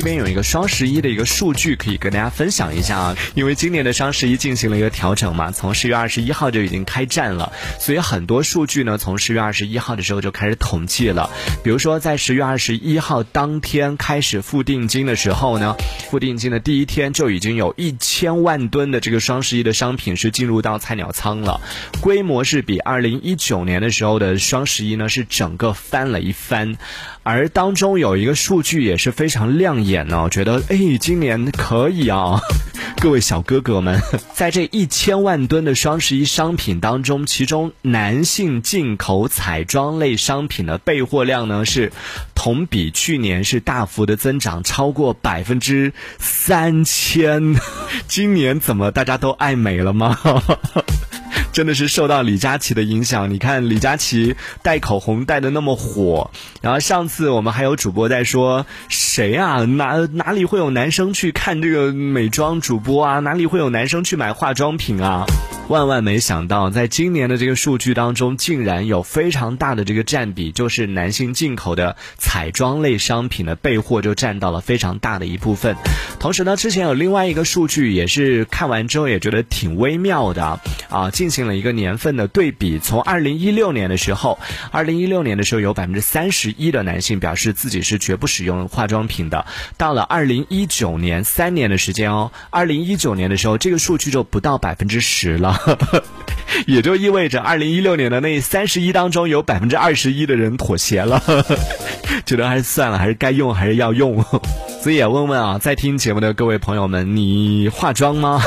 这边有一个双十一的一个数据可以跟大家分享一下啊，因为今年的双十一进行了一个调整嘛，从十月二十一号就已经开战了，所以很多数据呢从十月二十一号的时候就开始统计了。比如说在十月二十一号当天开始付定金的时候呢，付定金的第一天就已经有一千万吨的这个双十一的商品是进入到菜鸟仓了，规模是比二零一九年的时候的双十一呢是整个翻了一番。而当中有一个数据也是非常亮眼呢，我觉得哎，今年可以啊，各位小哥哥们，在这一千万吨的双十一商品当中，其中男性进口彩妆类商品的备货量呢是同比去年是大幅的增长，超过百分之三千。今年怎么大家都爱美了吗？真的是受到李佳琦的影响。你看李佳琦带口红带的那么火，然后上次我们还有主播在说谁啊？哪哪里会有男生去看这个美妆主播啊？哪里会有男生去买化妆品啊？万万没想到，在今年的这个数据当中，竟然有非常大的这个占比，就是男性进口的彩妆类商品的备货就占到了非常大的一部分。同时呢，之前有另外一个数据也是看完之后也觉得挺微妙的啊，进行了一个年份的对比。从二零一六年的时候，二零一六年的时候有百分之三十一的男性表示自己是绝不使用化妆品的。到了二零一九年，三年的时间哦，二零一九年的时候，这个数据就不到百分之十了。也就意味着，二零一六年的那三十一当中，有百分之二十一的人妥协了，觉得还是算了，还是该用还是要用。所以也问问啊，在听节目的各位朋友们，你化妆吗？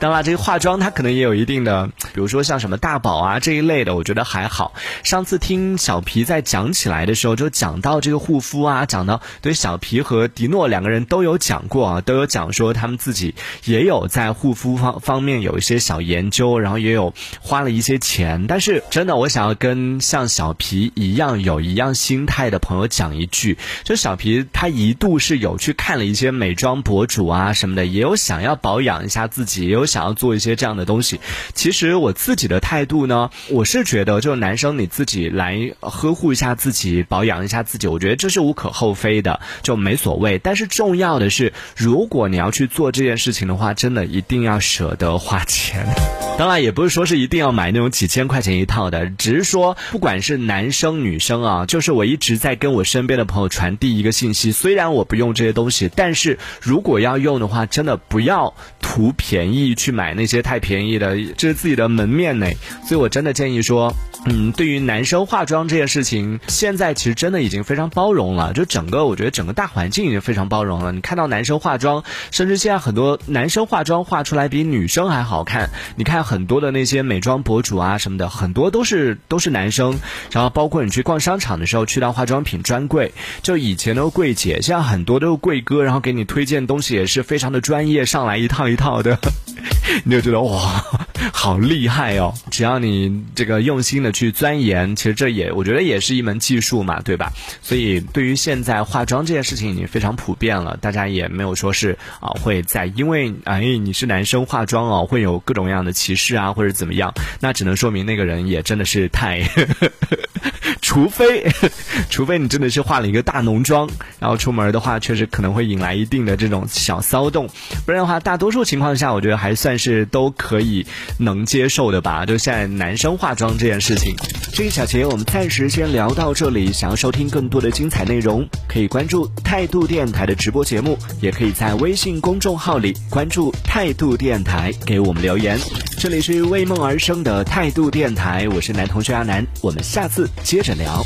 当然，这个化妆它可能也有一定的，比如说像什么大宝啊这一类的，我觉得还好。上次听小皮在讲起来的时候，就讲到这个护肤啊，讲到对小皮和迪诺两个人都有讲过啊，都有讲说他们自己也有在护肤方方面有一些小研究，然后也有花了一些钱。但是真的，我想要跟像小皮一样有一样心态的朋友讲一句，就小皮他一度是有去看了一些美妆博主啊什么的，也有想要保养一下自己。也有想要做一些这样的东西，其实我自己的态度呢，我是觉得，就男生你自己来呵护一下自己，保养一下自己，我觉得这是无可厚非的，就没所谓。但是重要的是，如果你要去做这件事情的话，真的一定要舍得花钱。当然，也不是说是一定要买那种几千块钱一套的，只是说，不管是男生女生啊，就是我一直在跟我身边的朋友传递一个信息：虽然我不用这些东西，但是如果要用的话，真的不要图便宜去买那些太便宜的，这是自己的门面呢。所以我真的建议说，嗯，对于男生化妆这件事情，现在其实真的已经非常包容了，就整个我觉得整个大环境已经非常包容了。你看到男生化妆，甚至现在很多男生化妆画出来比女生还好看。你看。很多的那些美妆博主啊什么的，很多都是都是男生，然后包括你去逛商场的时候，去到化妆品专柜，就以前都是柜姐，现在很多都是柜哥，然后给你推荐东西也是非常的专业，上来一套一套的，你就觉得哇，好厉害哦！只要你这个用心的去钻研，其实这也我觉得也是一门技术嘛，对吧？所以对于现在化妆这件事情已经非常普遍了，大家也没有说是啊会在因为哎你是男生化妆哦会有各种各样的歧视。啊，或者怎么样，那只能说明那个人也真的是太，除非，除非你真的是化了一个大浓妆，然后出门的话，确实可能会引来一定的这种小骚动，不然的话，大多数情况下，我觉得还算是都可以能接受的吧。就现在男生化妆这件事情，这一小节我们暂时先聊到这里。想要收听更多的精彩内容，可以关注态度电台的直播节目，也可以在微信公众号里关注态度电台，给我们留言。这里是为梦而生的态度电台，我是男同学阿南，我们下次接着聊。